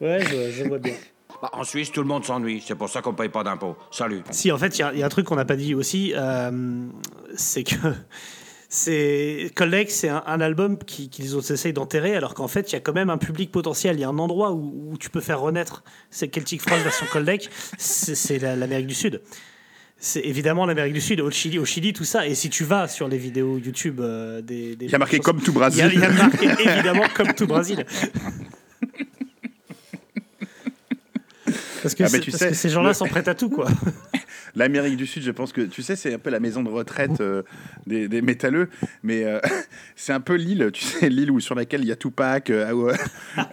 Ouais, je, je vois bien. Bah, en Suisse, tout le monde s'ennuie. C'est pour ça qu'on paye pas d'impôts. Salut. Si, en fait, il y a- il y, a un truc qu'on n'a pas dit aussi, euh, c'est que c'est Collect, c'est un, un album qui- qu'ils ont essayé d'enterrer, alors qu'en fait, il y a quand même un public potentiel. Il y a un endroit où, où tu peux faire renaître c'est Celtic Frost version Collect, c'est c'est la- l'Amérique du Sud. C'est évidemment l'Amérique du Sud, au Chili, au Chili, tout ça. Et si tu vas sur les vidéos YouTube euh, des, des Il y a marqué comme tout Brésil. il y a, il y a marqué évidemment comme tout Brésil. Parce que, Ah, mais c'est- tu parce sais, que ces gens-là le- sont prêts à tout, quoi. L'Amérique du Sud, je pense que, tu sais, c'est un peu la maison de retraite euh, des, des métalleux, mais euh, c'est un peu l'île, tu sais, l'île où, sur laquelle il y a Tupac, euh,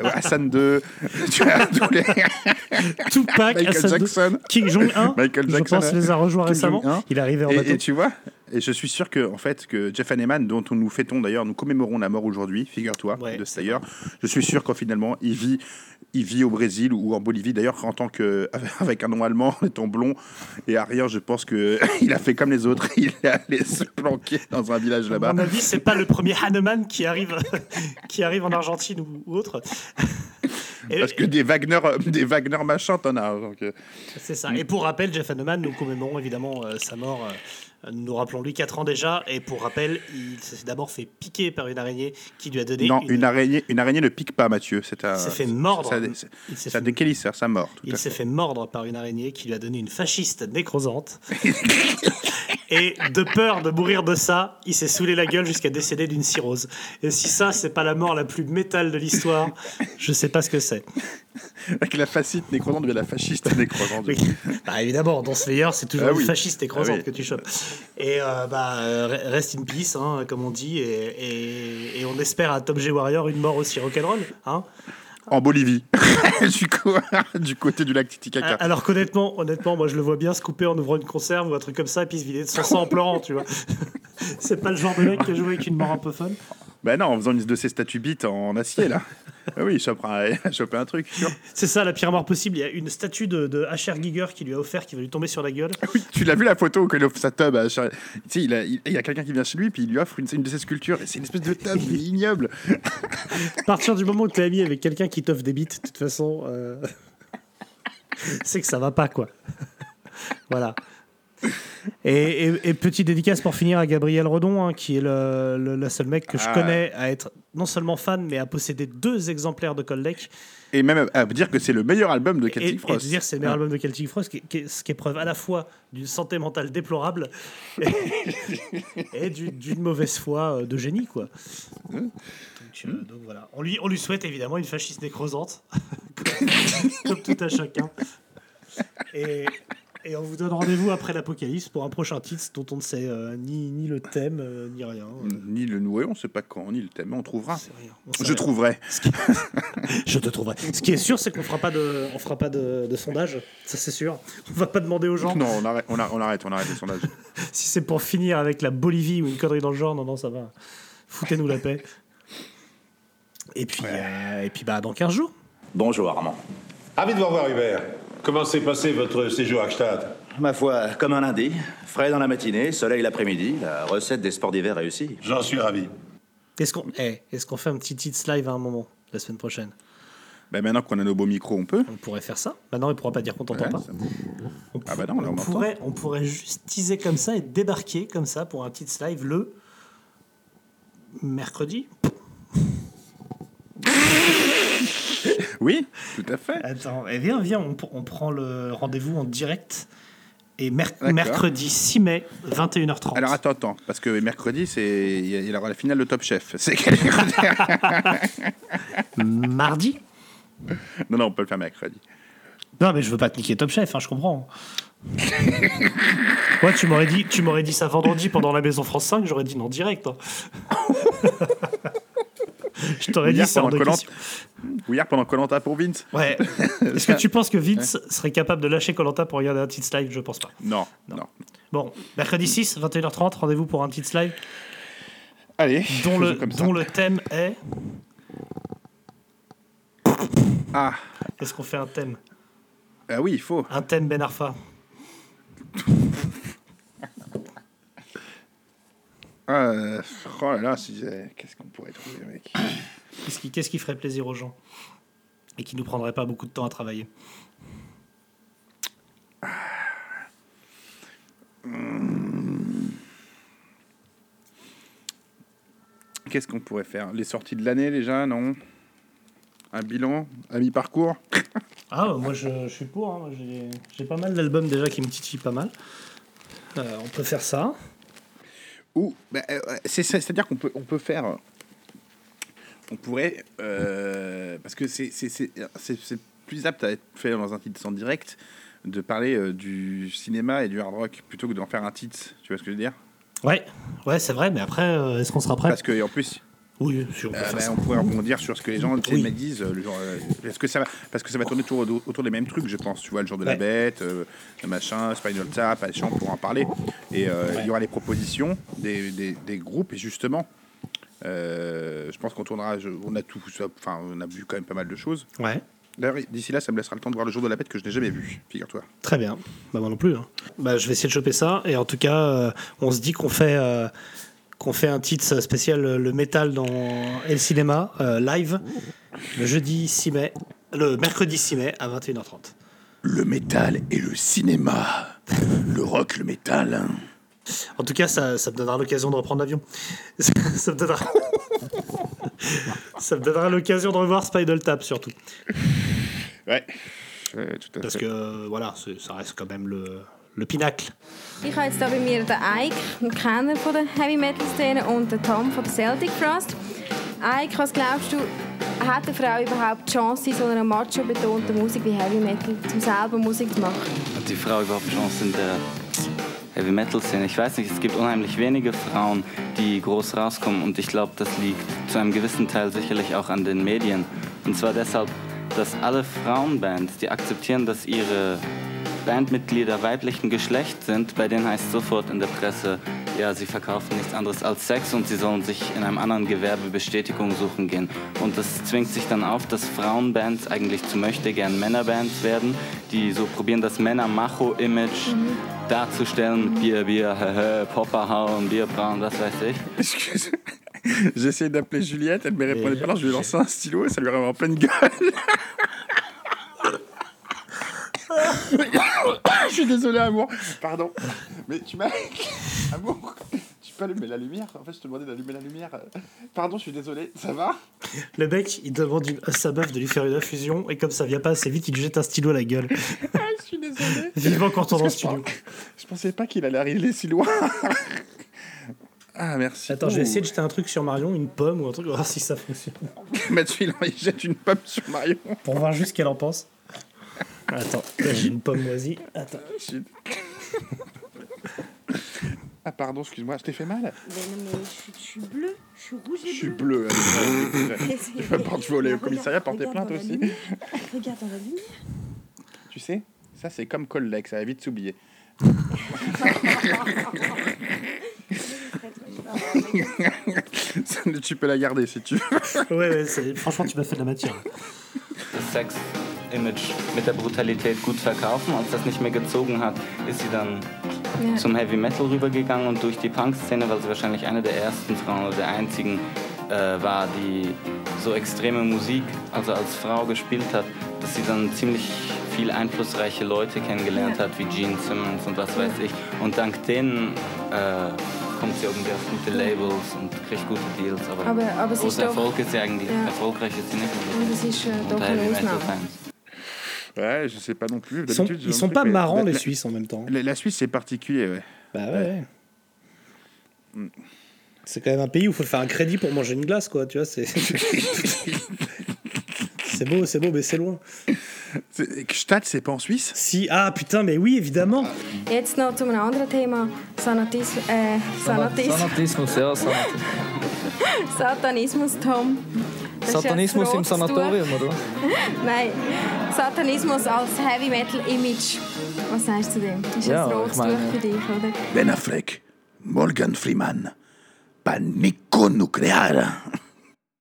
Hassan II, tu vois, tous les... Tupac, Michael Hassan II, Jackson, Kim Jong-un, Michael je Jackson, pense, les a rejoints récemment. Il est arrivé en et, bateau. et tu vois, et je suis sûr que, en fait, que Jeff Hanneman, dont nous fêtons d'ailleurs, nous commémorons la mort aujourd'hui, figure-toi, de Stayer, je suis sûr qu'en finalement, il vit, il vit au Brésil ou en Bolivie. D'ailleurs, en tant que, avec un nom allemand, étant blond et à rien, je pense que il a fait comme les autres. Il est allé se planquer dans un village À là-bas. mon avis, c'est pas le premier Hanneman qui arrive, qui arrive en Argentine ou, ou autre. Parce que des Wagner, des Wagner machins, t'en as. Euh, C'est ça. Et pour rappel, Jeff Hanneman, nous commémorons évidemment euh, sa mort. euh, nous nous rappelons lui 4 ans déjà. Et pour rappel, il s'est d'abord fait piquer par une araignée qui lui a donné. non, une- une... araignée, une araignée ne pique pas, Mathieu. C'est un. Il s'est fait mordre. Ça, Il ça, s'est ça fait- tout Il s'est fait mordre par une araignée qui lui a donné une fasciste nécrosante. Et de peur de mourir de ça, il s'est saoulé la gueule jusqu'à décéder d'une cirrhose. Et si ça, c'est pas la mort la plus métal de l'histoire, je sais pas ce que c'est. Avec la fasciste nécrosante devient la fasciste nécrosante. Oui. Bah évidemment, dans Slayer, c'est toujours Ah une oui. fasciste nécrosante Ah oui. que tu chopes. Et euh, bah, re- reste in peace, hein, comme on dit, et, et- et on espère à Tom G. Warrior une mort aussi rock'n'roll. Hein. En Bolivie, du, coup, du côté du lac Titicaca. Alors qu'honnêtement, honnêtement, moi je le vois bien se couper en ouvrant une conserve ou un truc comme ça, et puis se vider de son sang en pleurant, tu vois. c'est pas le genre de mec qui a joué avec une mort un peu fun. Bah non, en faisant une de ces statues bites en acier, là. Ah oui, il a chopé un truc. C'est ça, la pire mort possible. Il y a une statue de, de H.R. Giger qui lui a offert, qui va lui tomber sur la gueule. Tu l'as vu la photo que sa tub à Charles- Tu sais, il, a- il- il y a quelqu'un qui vient chez lui, puis il lui offre une, une de ses sculptures. Et c'est une espèce de tub ignoble. À partir du moment où tu es ami avec quelqu'un qui t'offre des bites, de toute façon, euh, c'est que ça va pas, quoi. voilà. Et, et- et petite dédicace pour finir à Gabriel Redon, hein, qui est le, le- le seul mec que je Ah. connais à être non seulement fan, mais à posséder deux exemplaires de Cold Lake. Et même à dire que c'est le meilleur album de Et, Celtic et Frost. de dire c'est le meilleur Ah. album de Celtic Frost, qui, qui- ce qui est preuve à la fois d'une santé mentale déplorable et, et du- d'une mauvaise foi euh, de génie, quoi. Donc, euh, donc voilà. On lui, on lui souhaite évidemment une fasciste nécrosante, comme, comme tout à chacun. Et, et on vous donne rendez-vous après l'apocalypse pour un prochain titre dont on ne sait euh, ni, ni le thème, euh, ni rien. Ni le noué, on sait pas quand, ni le thème, mais on trouvera. On Je rien. trouverai. Je te trouverai. Ce qui est sûr, c'est qu'on fera pas de, on fera pas de, de sondage. Ça, c'est sûr. On va pas demander aux gens. Non, on arrête, on, arrête, on arrête, on arrête les sondages. Si c'est pour finir avec la Bolivie ou une connerie dans le genre, non, non, ça va. Foutez-nous la paix. Et puis, euh, et puis bah, dans 15 jours. Bonjour Armand. Ravi de vous revoir Hubert. Comment s'est passé votre séjour à Gstaad Ma foi, comme un lundi, frais dans la matinée, soleil l'après-midi, la recette des sports d'hiver réussie. J'en suis ravi. Est-ce qu'on eh, est-ce qu'on fait un petit titre live à un moment, la semaine prochaine? Ben maintenant qu'on a nos beaux micros, on peut. On pourrait faire ça. Maintenant, il pourra pas dire qu'on t'entend Ouais, pas. ça- Ah bah non, là, on on, entend. pourrait, on pourrait juste teaser comme ça et débarquer comme ça pour un titre live le mercredi. Oui, tout à fait. Attends, eh, viens, viens, on, on prend le rendez-vous en direct. Et mer- mercredi 6 mai, 21h30. Alors attends, attends, parce que mercredi, c'est il y aura la finale de Top Chef. C'est Mardi Non, non, on peut le faire mercredi. Non, mais je veux pas te niquer Top Chef, hein, je comprends. ouais, tu m'aurais dit, tu m'aurais dit ça vendredi pendant la Maison France 5, j'aurais dit non direct. hein. je t'aurais dit Hier, c'est hors pendant Colanta pour Vince. Ouais. Est-ce que tu penses que Vince serait capable de lâcher Colanta pour regarder un titre live? Je pense pas. Non, non. Bon, mercredi 6, 21h30, rendez-vous pour un titre live Allez. dont le, comme ça. dont le thème est. Ah. Est-ce qu'on fait un thème? Ah oui, il faut. Un thème Ben Arfa. Ah, euh, oh là qu'est-ce qu'on pourrait trouver, mec Qu'est-ce qui, ferait plaisir aux gens Et qui nous prendrait pas beaucoup de temps à travailler? Hum. Qu'est-ce qu'on pourrait faire? Les sorties de l'année déjà, non? Un bilan? À mi-parcours? Ah, moi je, je suis pour. hein. J'ai pas mal d'albums déjà qui me titillent pas mal. Euh, on peut faire ça. Ou, bah, euh, c'est, c'est- c'est-à-dire qu'on peut, on peut faire. On pourrait. euh, parce que c'est, plus apte à être fait dans un titre sans direct de parler euh, du cinéma et du hard rock plutôt que d'en faire un titre. Tu vois ce que je veux dire? Ouais, ouais, c'est vrai, mais après, euh, est-ce qu'on sera prêt? Parce que, en plus. Oui, peut Euh, bah, on pourrait rebondir sur ce que les gens Oui. me disent. euh, le genre, euh, parce, que ça va, parce que ça va tourner autour, autour des mêmes trucs, je pense. Tu vois, le jour de la bête, euh, le machin, Spinal Tap, Alchan pour en parler. Et euh, il y aura les propositions des, des- des groupes. Et justement, euh, je pense qu'on tournera. je- on a tout. Enfin, on a vu quand même pas mal de choses. Ouais. D'ailleurs, d'ici là, ça me laissera le temps de voir le jour de la bête que je n'ai jamais vu, figure-toi. Très bien. Bah, moi non plus. hein. Bah, je vais essayer de choper ça. Et en tout cas, euh, on se dit qu'on fait, euh, qu'on fait un titre spécial euh, le métal dans El Cinéma euh, live le jeudi 6 mai, le mercredi 6 mai à 21h30. Le métal et le cinéma. le rock, le métal. hein. En tout cas, ça, ça me donnera l'occasion de reprendre l'avion. ça, ça me donnera. ça me donnera l'occasion de revoir Spinal Tap surtout. Ouais. Ouais, tout à Parce fait. que euh, voilà, ça reste quand même le, le pinacle. Ich habe jetzt hier bei mir den Ike, einen Kenner von der Heavy Metal Szene, und den Tom von der Celtic Frost. Ike, was glaubst du, hat eine Frau überhaupt die Chance, in so einer macho-betonten Musik wie Heavy Metal zum selber Musik zu machen? Hat die Frau überhaupt Chance in der Heavy Metal Szene? Ich weiß nicht, es gibt unheimlich wenige Frauen, die groß rauskommen und ich glaube, das liegt zu einem gewissen Teil sicherlich auch an den Medien. Und zwar deshalb, dass alle Frauenbands, die akzeptieren, dass ihre Bandmitglieder weiblichen Geschlecht sind, bei denen heißt sofort in der Presse, ja, sie verkaufen nichts anderes als Sex und sie sollen sich in einem anderen Gewerbe Bestätigung suchen gehen. Und das zwingt sich dann auf, dass Frauenbands eigentlich zu möchte gern Männerbands werden, die so probieren, das Männer-Macho-Image darzustellen. Bier, Bier, hehe, Popper hauen, Bier brauen, was weiß ich. Excuse. J'ai essayé d'appeler Juliette, elle me répondait pas, alors je lui ai lancé un stylo et ça lui arrive en pleine gueule. je suis désolé, amour. Pardon. Mais tu m'as. Amour, tu peux allumer la lumière En fait, je te demandais d'allumer la lumière. Pardon, je suis désolé. Ça va? Le mec, il demande à sa meuf de lui faire une infusion et comme ça vient pas assez vite, il lui jette un stylo à la gueule. Ah, Je suis désolé. Vivant quand on est en studio. Je pensais pas qu'il allait arriver si loin. Ah, merci. Attends, je vais essayer de jeter un truc sur Marion, une pomme ou un truc, voir si ça fonctionne. Mathieu, il jette une pomme sur Marion. Pour voir juste ce qu'elle en pense. Attends, j'ai une pomme moisie. Attends. Ah, pardon, excuse-moi, je t'ai fait mal Mais non, mais je, je suis bleue, je suis rouge et Je suis bleue. bleu. allez, Tu vas pas te voler au commissariat, porter plainte dans la aussi. lumière. Regarde dans la lumière. Tu sais, ça c'est comme collègue, ça va vite s'oublier. Ça, tu peux la garder si tu veux. Ouais, ouais, c'est- franchement, tu m'as fait de la matière. das Sex-Image mit der Brutalität gut verkaufen. Als das nicht mehr gezogen hat, ist sie dann Ja. zum Heavy Metal rübergegangen und durch die Punk-Szene, weil sie wahrscheinlich eine der ersten Frauen oder der einzigen äh, war, die so extreme Musik, also als Frau gespielt hat, dass sie dann ziemlich viel einflussreiche Leute kennengelernt Ja. hat, wie Gene Simmons und was weiß ich. Und dank denen äh, kommt sie irgendwie auf gute Labels und kriegt gute Deals. Aber, Aber- aber großer doch- Erfolg ist sie eigentlich, Ja. erfolgreich ist sie nicht. Und das ist äh, doch eine Ausnahme. Ouais, je sais pas non plus. Ils sont, ils pas marrants, la- les Suisses, en même temps. La, la Suisse, c'est particulier, ouais. Bah ouais. C'est quand même un pays où il faut faire un crédit pour manger une glace, quoi. Tu vois, c'est. c'est beau, c'est beau, mais c'est loin. Gstaad, c'est pas en Suisse? Si, ah putain, mais oui, évidemment. Jetzt noch zu einem anderen Thema. Sanatis äh, Sanatis Sanatismus, ja. Sanatismus. Satanismus, Tom. Das ist Satanismus jetzt im. Sanatorium, oder? Nein, Satanismus als Heavy Metal Image. Was sagst du dem? Das ist Ja, ein ich rotes meine- Tuch für dich, oder? Ben Affleck, Morgan Freeman, panico nuclear.